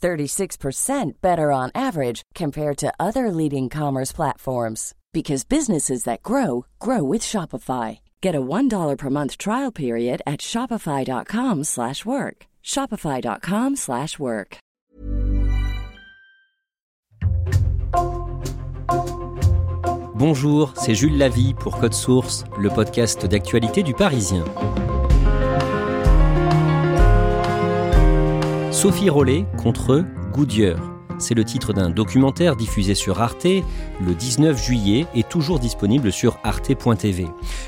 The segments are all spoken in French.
36% better on average compared to other leading commerce platforms because businesses that grow grow with Shopify. Get a $1 per month trial period at shopify.com/work. shopify.com/work. Bonjour, c'est Jules Lavie pour Code Source, le podcast d'actualité du Parisien. Sophie Rollet contre Goodyear. C'est le titre d'un documentaire diffusé sur Arte le 19 juillet et toujours disponible sur arte.tv.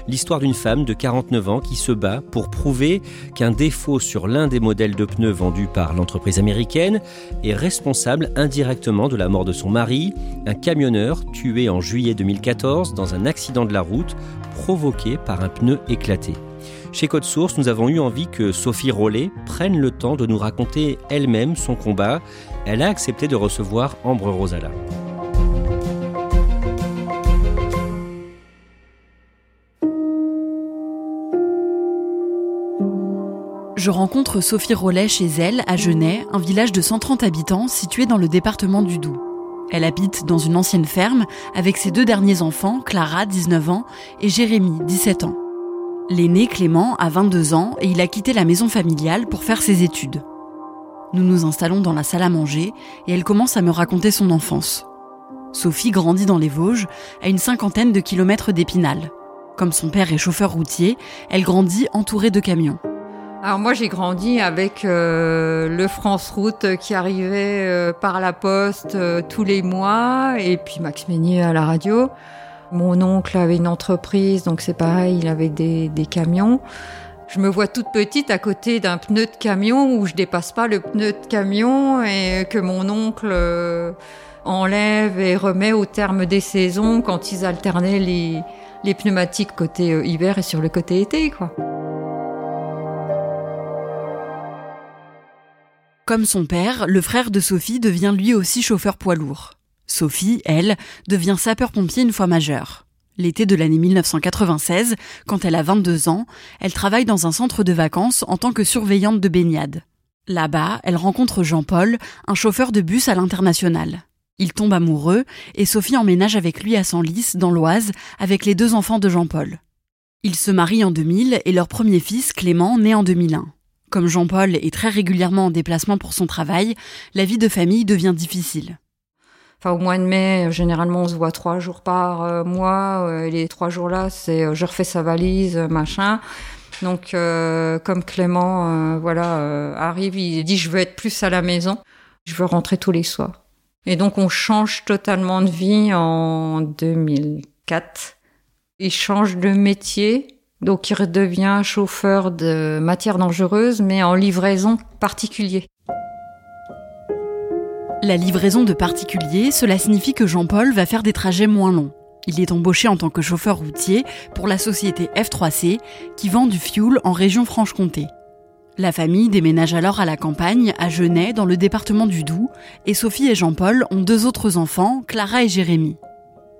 L'histoire d'une femme de 49 ans qui se bat pour prouver qu'un défaut sur l'un des modèles de pneus vendus par l'entreprise américaine est responsable indirectement de la mort de son mari, un camionneur tué en juillet 2014 dans un accident de la route provoqué par un pneu éclaté. Chez Code Source, nous avons eu envie que Sophie Rollet prenne le temps de nous raconter elle-même son combat. Elle a accepté de recevoir Ambre Rosala. Je rencontre Sophie Rollet chez elle, à Genève, un village de 130 habitants situé dans le département du Doubs. Elle habite dans une ancienne ferme avec ses deux derniers enfants, Clara, 19 ans, et Jérémy, 17 ans. L'aîné, Clément, a 22 ans et il a quitté la maison familiale pour faire ses études. Nous nous installons dans la salle à manger et elle commence à me raconter son enfance. Sophie grandit dans les Vosges, à une cinquantaine de kilomètres d'Épinal. Comme son père est chauffeur routier, elle grandit entourée de camions. Alors moi j'ai grandi avec euh, le France Route qui arrivait euh, par la poste euh, tous les mois et puis Max Meignier à la radio. Mon oncle avait une entreprise donc c'est pareil, il avait des, camions. Je me vois toute petite à côté d'un pneu de camion où je dépasse pas le pneu de camion et que mon oncle euh, enlève et remet au terme des saisons quand ils alternaient les, les pneumatiques côté euh, hiver et sur le côté été quoi. Comme son père, le frère de Sophie devient lui aussi chauffeur poids lourd. Sophie, elle, devient sapeur-pompier une fois majeure. L'été de l'année 1996, quand elle a 22 ans, elle travaille dans un centre de vacances en tant que surveillante de baignade. Là-bas, elle rencontre Jean-Paul, un chauffeur de bus à l'international. Ils tombent amoureux et Sophie emménage avec lui à Senlis, dans l'Oise, avec les deux enfants de Jean-Paul. Ils se marient en 2000 et leur premier fils, Clément, naît en 2001. Comme Jean-Paul est très régulièrement en déplacement pour son travail, la vie de famille devient difficile. Enfin, au mois de mai, généralement, on se voit trois jours par euh, mois. Euh, les trois jours-là, c'est euh, je refais sa valise, euh, machin. Donc, euh, comme Clément, euh, voilà, euh, arrive, il dit je veux être plus à la maison. Je veux rentrer tous les soirs. Et donc, on change totalement de vie en 2004. Il change de métier. Donc, il redevient chauffeur de matières dangereuses, mais en livraison particulier. La livraison de particuliers, cela signifie que Jean-Paul va faire des trajets moins longs. Il est embauché en tant que chauffeur routier pour la société F3C qui vend du fuel en région Franche-Comté. La famille déménage alors à la campagne, à Genève, dans le département du Doubs, et Sophie et Jean-Paul ont deux autres enfants, Clara et Jérémy.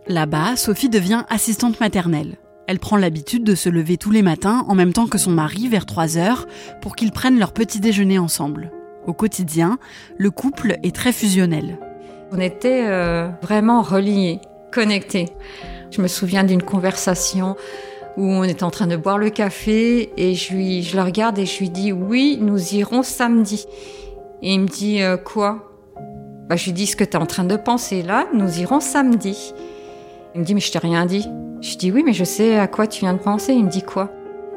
Là-bas, Sophie devient assistante maternelle. Elle prend l'habitude de se lever tous les matins en même temps que son mari vers 3 heures pour qu'ils prennent leur petit déjeuner ensemble. Au quotidien, le couple est très fusionnel. On était euh, vraiment reliés, connectés. Je me souviens d'une conversation où on était en train de boire le café et je, lui, je le regarde et je lui dis oui, nous irons samedi. Et il me dit euh, quoi? Bah, je lui dis ce que tu es en train de penser là, nous irons samedi. Il me dit mais je t'ai rien dit. Je dis oui mais je sais à quoi tu viens de penser. Il me dit quoi?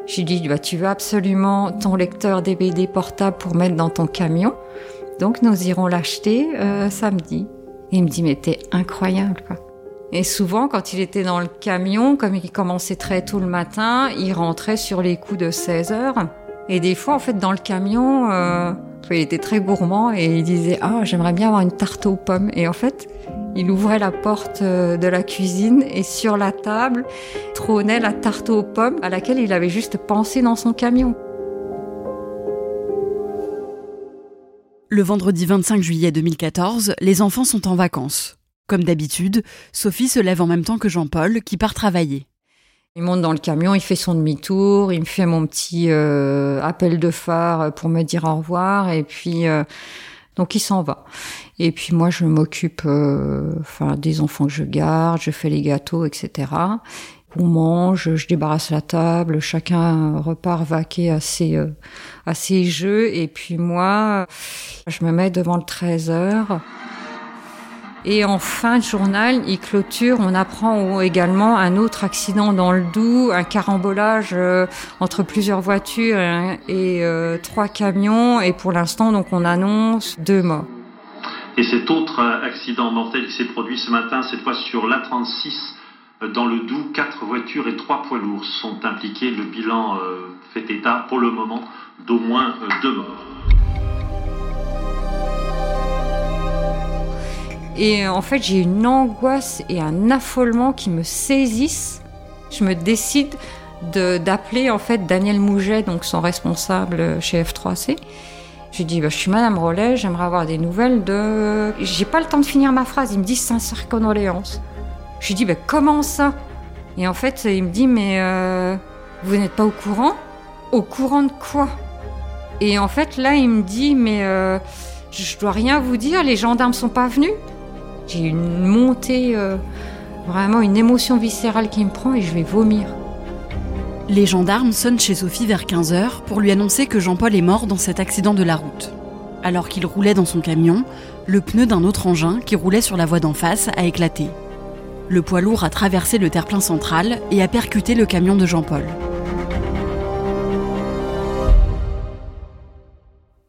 Je lui dis bah tu veux absolument ton lecteur DVD portable pour mettre dans ton camion? Donc nous irons l'acheter euh, samedi. Il me dit mais t'es incroyable quoi. Et souvent, quand il était dans le camion, comme il commençait très tôt le matin, il rentrait sur les coups de 16 heures. Et des fois, en fait, dans le camion, euh, il était très gourmand et il disait ah j'aimerais bien avoir une tarte aux pommes. Et en fait, il ouvrait la porte euh, de la cuisine et sur la table trônait la tarte aux pommes à laquelle il avait juste pensé dans son camion. Le vendredi 25 juillet 2014, les enfants sont en vacances. Comme d'habitude, Sophie se lève en même temps que Jean-Paul, qui part travailler. Il monte dans le camion, il fait son demi-tour, il me fait mon petit euh, appel de phare pour me dire au revoir, et puis euh, donc il s'en va. Et puis moi, je m'occupe, euh, enfin, des enfants que je garde, je fais les gâteaux, etc. On mange, je débarrasse la table, chacun repart vaquer à ses, à ses jeux, et puis moi, je me mets devant le 13 heures. Et en fin de journal, il clôture, on apprend également un autre accident dans le Doubs, un carambolage euh, entre plusieurs voitures et euh, trois camions. Et pour l'instant, donc, on annonce deux morts. Et cet autre accident mortel qui s'est produit ce matin, cette fois sur l'A36, euh, dans le Doubs, quatre voitures et trois poids lourds sont impliqués. Le bilan fait état pour le moment d'au moins deux morts. Et en fait, j'ai une angoisse et un affolement qui me saisissent. Je me décide d'appeler en fait Daniel Mouget, donc son responsable chez F3C. Je lui dis, bah, je suis Madame Rollet, j'aimerais avoir des nouvelles de... J'ai pas le temps de finir ma phrase, il me dit sincère condoléances. Je lui dis, bah, comment ça? Et en fait, il me dit, mais euh, vous n'êtes pas au courant? Au courant de quoi? Et en fait, là, il me dit, mais euh, je dois rien vous dire, les gendarmes sont pas venus? J'ai une montée, euh, vraiment une émotion viscérale qui me prend et je vais vomir. Les gendarmes sonnent chez Sophie vers 15h pour lui annoncer que Jean-Paul est mort dans cet accident de la route. Alors qu'il roulait dans son camion, le pneu d'un autre engin qui roulait sur la voie d'en face a éclaté. Le poids lourd a traversé le terre-plein central et a percuté le camion de Jean-Paul.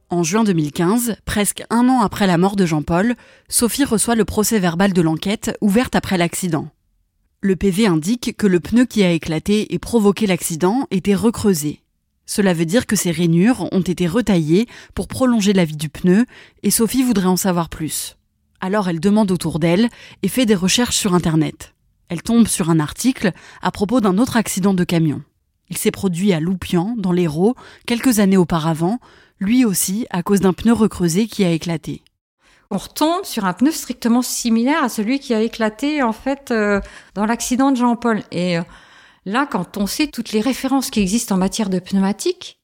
En juin 2015, presque un an après la mort de Jean-Paul, Sophie reçoit le procès verbal de l'enquête ouverte après l'accident. Le PV indique que le pneu qui a éclaté et provoqué l'accident était recreusé. Cela veut dire que ses rainures ont été retaillées pour prolonger la vie du pneu et Sophie voudrait en savoir plus. Alors elle demande autour d'elle et fait des recherches sur Internet. Elle tombe sur un article à propos d'un autre accident de camion. Il s'est produit à Loupian, dans l'Hérault, quelques années auparavant, lui aussi à cause d'un pneu recreusé qui a éclaté. On retombe sur un pneu strictement similaire à celui qui a éclaté en fait euh, dans l'accident de Jean-Paul. Et euh, là, quand on sait toutes les références qui existent en matière de pneumatique,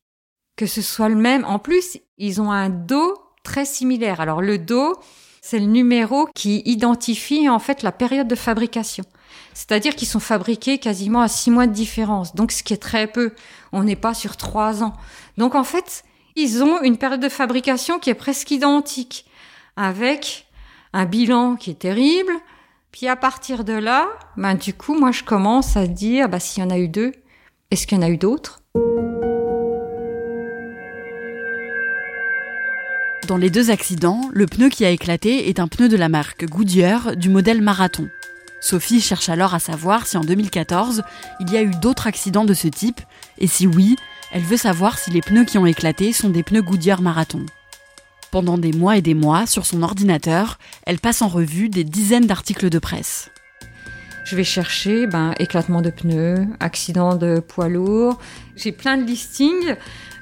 que ce soit le même, en plus, ils ont un dos très similaire. Alors le dos, c'est le numéro qui identifie en fait la période de fabrication. C'est-à-dire qu'ils sont fabriqués quasiment à six mois de différence. Donc ce qui est très peu. On n'est pas sur trois ans. Donc en fait, ils ont une période de fabrication qui est presque identique, avec un bilan qui est terrible. Puis à partir de là, ben du coup, moi je commence à dire, bah s'il y en a eu deux, est-ce qu'il y en a eu d'autres? Dans les deux accidents, le pneu qui a éclaté est un pneu de la marque Goodyear du modèle Marathon. Sophie cherche alors à savoir si en 2014, il y a eu d'autres accidents de ce type, et si oui, elle veut savoir si les pneus qui ont éclaté sont des pneus Goodyear Marathon. Pendant des mois et des mois, sur son ordinateur, elle passe en revue des dizaines d'articles de presse. Je vais chercher ben, éclatement de pneus, accident de poids lourd. J'ai plein de listings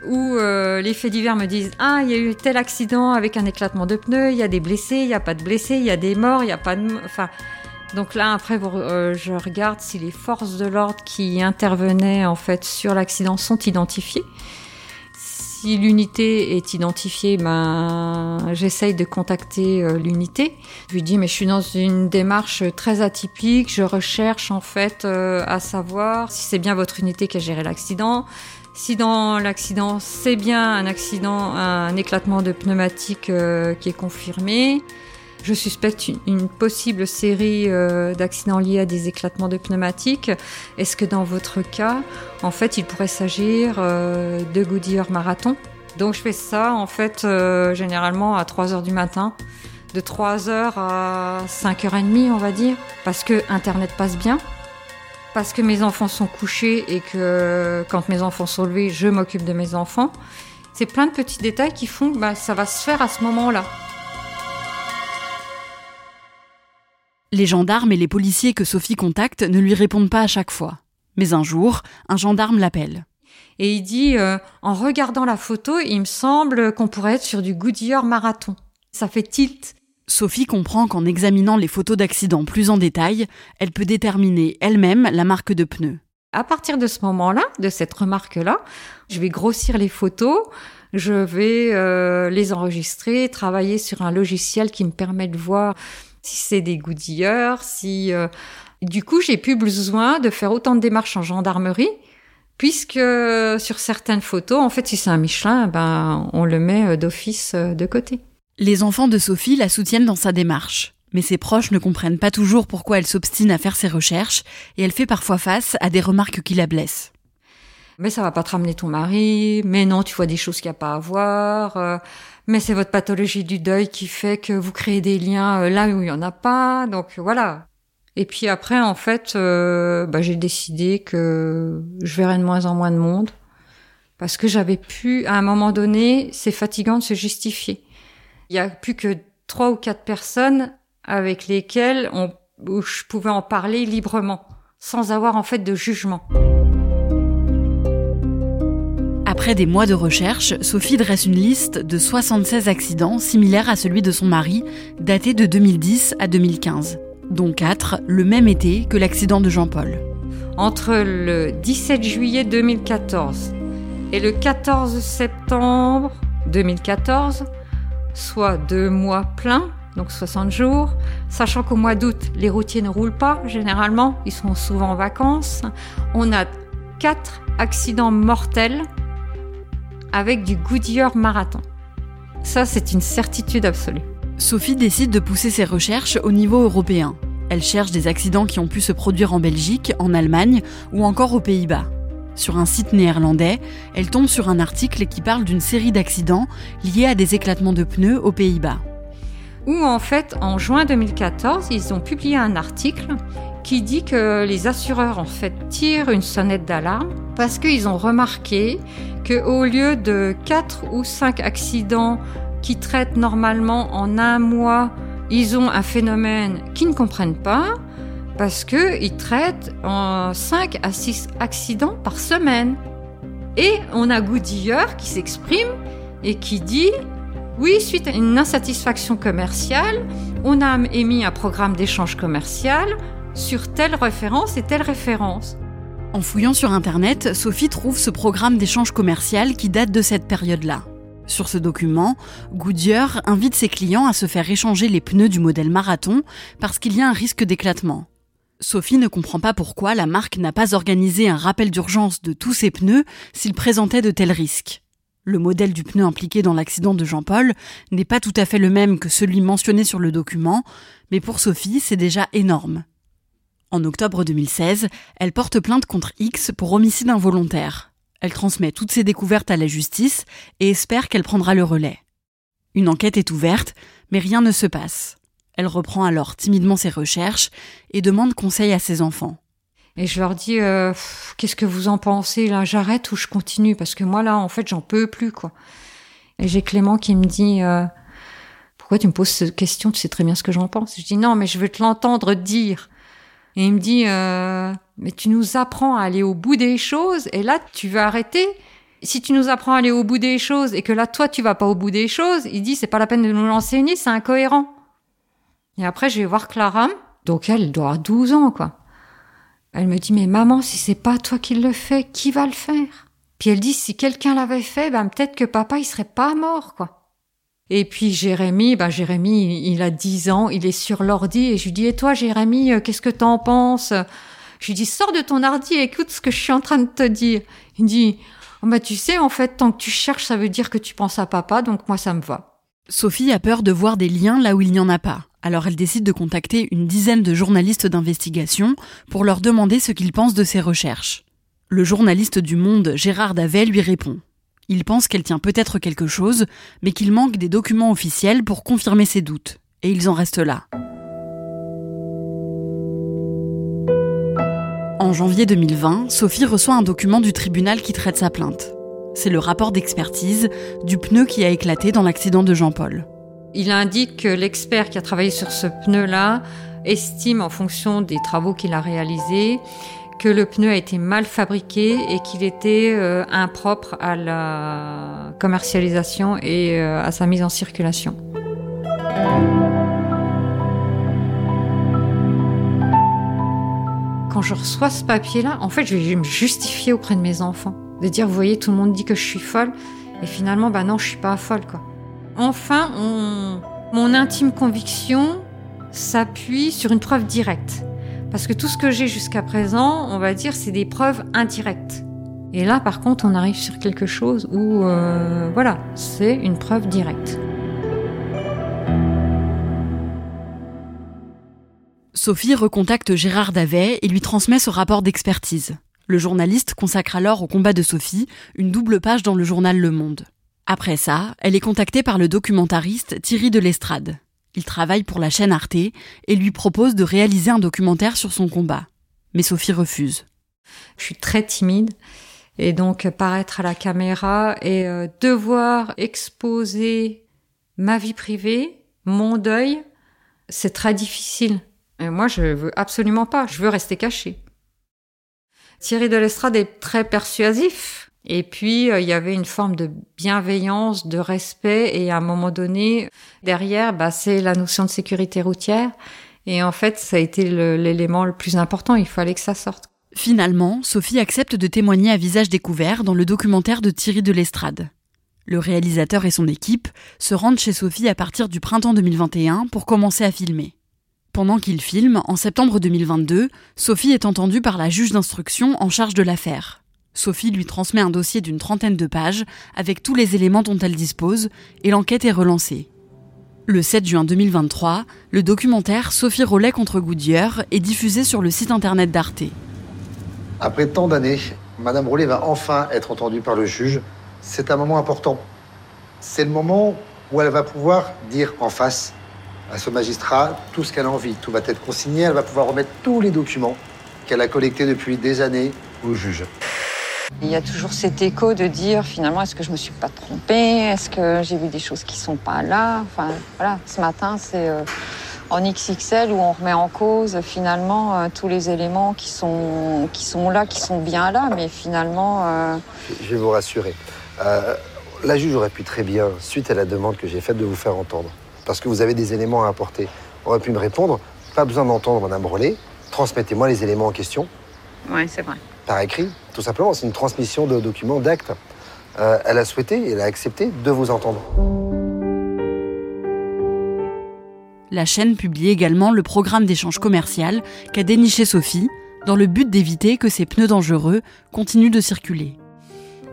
où euh, les faits divers me disent Ah, il y a eu tel accident avec un éclatement de pneus, il y a des blessés, il n'y a pas de blessés, il y a des morts, il n'y a pas de. Enfin, donc là, après, euh, je regarde si les forces de l'ordre qui intervenaient en fait sur l'accident sont identifiées. Si l'unité est identifiée, ben j'essaye de contacter euh, l'unité. Je lui dis mais je suis dans une démarche très atypique. Je recherche en fait euh, à savoir si c'est bien votre unité qui a géré l'accident. Si dans l'accident c'est bien un accident, un éclatement de pneumatique qui est confirmé Je suspecte une, possible série euh, d'accidents liés à des éclatements de pneumatiques. Est-ce que dans votre cas, en fait, il pourrait s'agir euh, de Goodyear Marathon? Donc je fais ça, en fait, euh, généralement à 3 heures du matin. De 3 heures à 5h30, on va dire. Parce que Internet passe bien. Parce que mes enfants sont couchés et que quand mes enfants sont levés, je m'occupe de mes enfants. C'est plein de petits détails qui font que bah, ça va se faire à ce moment-là. Les gendarmes et les policiers que Sophie contacte ne lui répondent pas à chaque fois. Mais un jour, un gendarme l'appelle. Et il dit euh, En regardant la photo, il me semble qu'on pourrait être sur du Goodyear marathon. Ça fait tilt. Sophie comprend qu'en examinant les photos d'accident plus en détail, elle peut déterminer elle-même la marque de pneus. À partir de ce moment-là, de cette remarque-là, je vais grossir les photos, je vais euh, les enregistrer, travailler sur un logiciel qui me permet de voir si c'est des goodilleurs, si... Euh, du coup, j'ai plus besoin de faire autant de démarches en gendarmerie, puisque sur certaines photos, en fait, si c'est un Michelin, ben, on le met euh, d'office euh, de côté. Les enfants de Sophie la soutiennent dans sa démarche. Mais ses proches ne comprennent pas toujours pourquoi elle s'obstine à faire ses recherches, et elle fait parfois face à des remarques qui la blessent. Mais ça va pas te ramener ton mari, mais non, tu vois des choses qu'il n'y a pas à voir mais c'est votre pathologie du deuil qui fait que vous créez des liens euh, là où il y en a pas. Donc voilà. Et puis après, en fait, euh, bah, j'ai décidé que je verrais de moins en moins de monde parce que j'avais pu, à un moment donné, c'est fatigant de se justifier. Il y a plus que trois ou quatre personnes avec lesquelles on, où je pouvais en parler librement, sans avoir en fait de jugement. Après des mois de recherche, Sophie dresse une liste de 76 accidents similaires à celui de son mari, datés de 2010 à 2015, dont 4 le même été que l'accident de Jean-Paul. Entre le 17 juillet 2014 et le 14 septembre 2014, soit deux mois pleins, donc 60 jours, sachant qu'au mois d'août, les routiers ne roulent pas généralement, ils sont souvent en vacances, on a 4 accidents mortels avec du Goodyear Marathon. Ça, c'est une certitude absolue. Sophie décide de pousser ses recherches au niveau européen. Elle cherche des accidents qui ont pu se produire en Belgique, en Allemagne ou encore aux Pays-Bas. Sur un site néerlandais, elle tombe sur un article qui parle d'une série d'accidents liés à des éclatements de pneus aux Pays-Bas. Où en fait, en juin 2014, ils ont publié un article qui dit que les assureurs en fait tirent une sonnette d'alarme parce qu'ils ont remarqué que au lieu de 4 ou 5 accidents qui traitent normalement en un mois, ils ont un phénomène qu'ils ne comprennent pas parce qu'ils traitent en 5 à 6 accidents par semaine. Et on a Goodyear qui s'exprime et qui dit oui, suite à une insatisfaction commerciale, on a émis un programme d'échange commercial sur telle référence et telle référence. En fouillant sur Internet, Sophie trouve ce programme d'échange commercial qui date de cette période-là. Sur ce document, Goodyear invite ses clients à se faire échanger les pneus du modèle marathon parce qu'il y a un risque d'éclatement. Sophie ne comprend pas pourquoi la marque n'a pas organisé un rappel d'urgence de tous ses pneus s'il présentait de tels risques. Le modèle du pneu impliqué dans l'accident de Jean-Paul n'est pas tout à fait le même que celui mentionné sur le document, mais pour Sophie, c'est déjà énorme. En octobre 2016, elle porte plainte contre X pour homicide involontaire. Elle transmet toutes ses découvertes à la justice et espère qu'elle prendra le relais. Une enquête est ouverte, mais rien ne se passe. Elle reprend alors timidement ses recherches et demande conseil à ses enfants. Et je leur dis, euh, qu'est-ce que vous en pensez là? J'arrête ou je continue? Parce que moi là, en fait, j'en peux plus quoi. Et j'ai Clément qui me dit, euh, pourquoi tu me poses cette question? Tu sais très bien ce que j'en pense. Je dis non, mais je veux te l'entendre dire. Et il me dit, euh, mais tu nous apprends à aller au bout des choses, et là, tu veux arrêter? Si tu nous apprends à aller au bout des choses, et que là, toi, tu vas pas au bout des choses, il dit, c'est pas la peine de nous l'enseigner, c'est incohérent. Et après, je vais voir Clara. Donc elle, doit avoir 12 ans, quoi. Elle me dit, mais maman, si c'est pas toi qui le fais, qui va le faire? Puis elle dit, si quelqu'un l'avait fait, ben peut-être que papa, il serait pas mort, quoi. Et puis Jérémy, ben Jérémy, il a 10 ans, il est sur l'ordi et je lui dis "Et toi Jérémy, euh, qu'est-ce que t'en penses? Je lui dis "Sors de ton ordi écoute ce que je suis en train de te dire." Il dit "Oh bah tu sais en fait tant que tu cherches, ça veut dire que tu penses à papa, donc moi ça me va." Sophie a peur de voir des liens là où il n'y en a pas. Alors elle décide de contacter une dizaine de journalistes d'investigation pour leur demander ce qu'ils pensent de ses recherches. Le journaliste du Monde Gérard Davet lui répond. Il pense qu'elle tient peut-être quelque chose, mais qu'il manque des documents officiels pour confirmer ses doutes. Et ils en restent là. En janvier 2020, Sophie reçoit un document du tribunal qui traite sa plainte. C'est le rapport d'expertise du pneu qui a éclaté dans l'accident de Jean-Paul. Il indique que l'expert qui a travaillé sur ce pneu-là estime, en fonction des travaux qu'il a réalisés, que le pneu a été mal fabriqué et qu'il était euh, impropre à la commercialisation et euh, à sa mise en circulation. Quand je reçois ce papier-là, en fait, je vais me justifier auprès de mes enfants de dire, vous voyez, tout le monde dit que je suis folle, et finalement, bah non, je suis pas folle, quoi. Enfin, mon intime conviction s'appuie sur une preuve directe. Parce que tout ce que j'ai jusqu'à présent, on va dire, c'est des preuves indirectes. Et là, par contre, on arrive sur quelque chose où, euh, voilà, c'est une preuve directe. Sophie recontacte Gérard Davet et lui transmet ce rapport d'expertise. Le journaliste consacre alors au combat de Sophie une double page dans le journal Le Monde. Après ça, elle est contactée par le documentariste Thierry de l'Estrade. Il travaille pour la chaîne Arte et lui propose de réaliser un documentaire sur son combat. Mais Sophie refuse. Je suis très timide et donc paraître à la caméra et euh, devoir exposer ma vie privée, mon deuil, c'est très difficile. Et moi, je veux absolument pas. Je veux rester cachée. Thierry de l'Estrade est très persuasif. Et puis, euh, il y avait une forme de bienveillance, de respect. Et à un moment donné, derrière, bah, c'est la notion de sécurité routière. Et en fait, ça a été l'élément le, plus important. Il fallait que ça sorte. Finalement, Sophie accepte de témoigner à visage découvert dans le documentaire de Thierry de l'Estrade. Le réalisateur et son équipe se rendent chez Sophie à partir du printemps 2021 pour commencer à filmer. Pendant qu'il filme, en septembre 2022, Sophie est entendue par la juge d'instruction en charge de l'affaire. Sophie lui transmet un dossier d'une trentaine de pages avec tous les éléments dont elle dispose et l'enquête est relancée. Le 7 juin 2023, le documentaire Sophie Rollet contre Goodyear est diffusé sur le site internet d'Arte. Après tant d'années, Madame Rollet va enfin être entendue par le juge. C'est un moment important. C'est le moment où elle va pouvoir dire en face à ce magistrat tout ce qu'elle a envie. Tout va être consigné, elle va pouvoir remettre tous les documents qu'elle a collectés depuis des années au juge. Il y a toujours cet écho de dire finalement est-ce que je me suis pas trompée? Est-ce que j'ai vu des choses qui sont pas là? Enfin voilà, ce matin c'est euh, en XXL où on remet en cause finalement euh, tous les éléments qui sont qui sont là, qui sont bien là, mais finalement. Euh, je vais vous rassurer. la juge aurait pu très bien, suite à la demande que j'ai faite, de vous faire entendre parce que vous avez des éléments à apporter. Aurait pu me répondre, pas besoin d'entendre Madame Brelet, transmettez-moi les éléments en question. Oui, c'est vrai. Par écrit, tout simplement, c'est une transmission de documents, d'actes. Euh, elle a souhaité, elle a accepté de vous entendre. La chaîne publie également le programme d'échange commercial qu'a déniché Sophie, dans le but d'éviter que ces pneus dangereux continuent de circuler.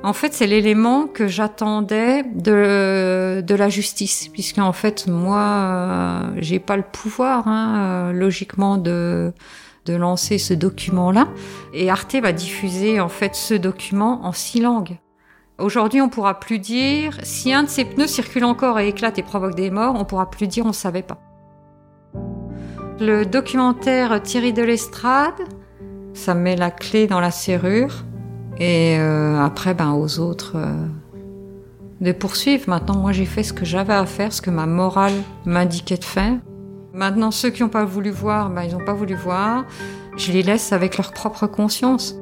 En fait, c'est l'élément que j'attendais de, de la justice, puisque en fait, moi, euh, j'ai pas le pouvoir, hein, euh, logiquement, de de lancer ce document-là. Et Arte va diffuser en fait ce document en six langues. Aujourd'hui, on pourra plus dire si un de ces pneus circule encore et éclate et provoque des morts, on pourra plus dire on savait pas. Le documentaire Thierry de l'Estrade, ça met la clé dans la serrure. Et euh, après, ben, aux autres euh, de poursuivre. Maintenant, moi, j'ai fait ce que j'avais à faire, ce que ma morale m'indiquait de faire. Maintenant, ceux qui n'ont pas voulu voir, ben, ils n'ont pas voulu voir. Je les laisse avec leur propre conscience.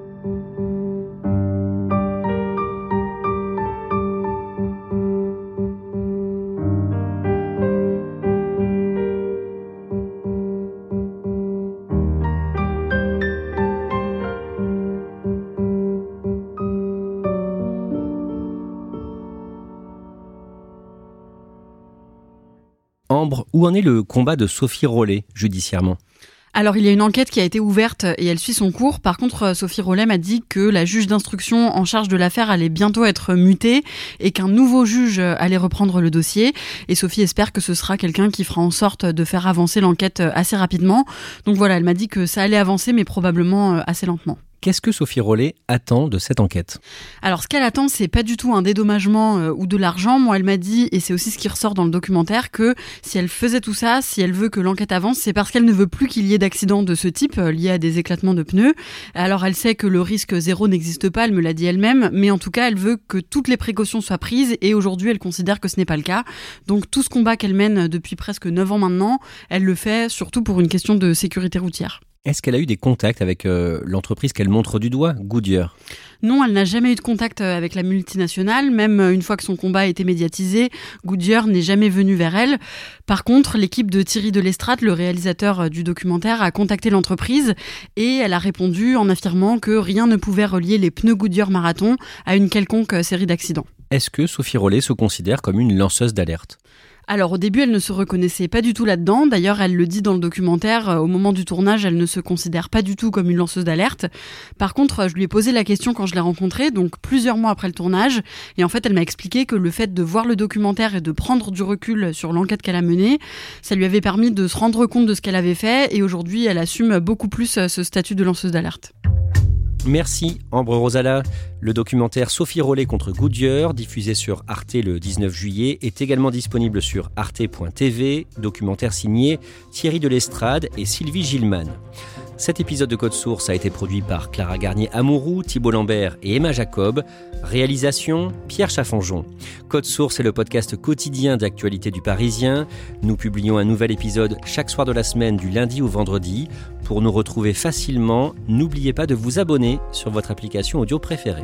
Où en est le combat de Sophie Rollet judiciairement? Alors, il y a une enquête qui a été ouverte et elle suit son cours. Par contre, Sophie Rollet m'a dit que la juge d'instruction en charge de l'affaire allait bientôt être mutée et qu'un nouveau juge allait reprendre le dossier. Et Sophie espère que ce sera quelqu'un qui fera en sorte de faire avancer l'enquête assez rapidement. Donc voilà, elle m'a dit que ça allait avancer, mais probablement assez lentement. Qu'est-ce que Sophie Rollet attend de cette enquête? Alors, ce qu'elle attend, c'est pas du tout un dédommagement euh, ou de l'argent. Moi, elle m'a dit, et c'est aussi ce qui ressort dans le documentaire, que si elle faisait tout ça, si elle veut que l'enquête avance, c'est parce qu'elle ne veut plus qu'il y ait d'accidents de ce type euh, liés à des éclatements de pneus. Alors, elle sait que le risque zéro n'existe pas, elle me l'a dit elle-même, mais en tout cas, elle veut que toutes les précautions soient prises et aujourd'hui, elle considère que ce n'est pas le cas. Donc, tout ce combat qu'elle mène depuis presque 9 ans maintenant, elle le fait surtout pour une question de sécurité routière. Est-ce qu'elle a eu des contacts avec euh, l'entreprise qu'elle montre du doigt, Goodyear? Non, elle n'a jamais eu de contact euh, avec la multinationale. Même euh, une fois que son combat a été médiatisé, Goodyear n'est jamais venu vers elle. Par contre, l'équipe de Thierry Delestrade, le réalisateur du documentaire, a contacté l'entreprise et elle a répondu en affirmant que rien ne pouvait relier les pneus Goodyear Marathon à une quelconque série d'accidents. Est-ce que Sophie Rollet se considère comme une lanceuse d'alerte? Alors au début, elle ne se reconnaissait pas du tout là-dedans. D'ailleurs, elle le dit dans le documentaire, euh, au moment du tournage, elle ne se considère pas du tout comme une lanceuse d'alerte. Par contre, je lui ai posé la question quand je l'ai rencontrée, donc plusieurs mois après le tournage, et en fait, elle m'a expliqué que le fait de voir le documentaire et de prendre du recul sur l'enquête qu'elle a menée, ça lui avait permis de se rendre compte de ce qu'elle avait fait, et aujourd'hui, elle assume beaucoup plus euh, ce statut de lanceuse d'alerte. Merci Ambre Rosala. Le documentaire Sophie Rollet contre Goodyear, diffusé sur Arte le 19 juillet, est également disponible sur arte.tv, documentaire signé Thierry Delestrade et Sylvie Gilman. Cet épisode de Code Source a été produit par Clara Garnier-Amouroux, Thibault Lambert et Emma Jacob. Réalisation Pierre Chaffanjon. Code Source est le podcast quotidien d'actualité du Parisien. Nous publions un nouvel épisode chaque soir de la semaine du lundi au vendredi. Pour nous retrouver facilement, n'oubliez pas de vous abonner sur votre application audio préférée.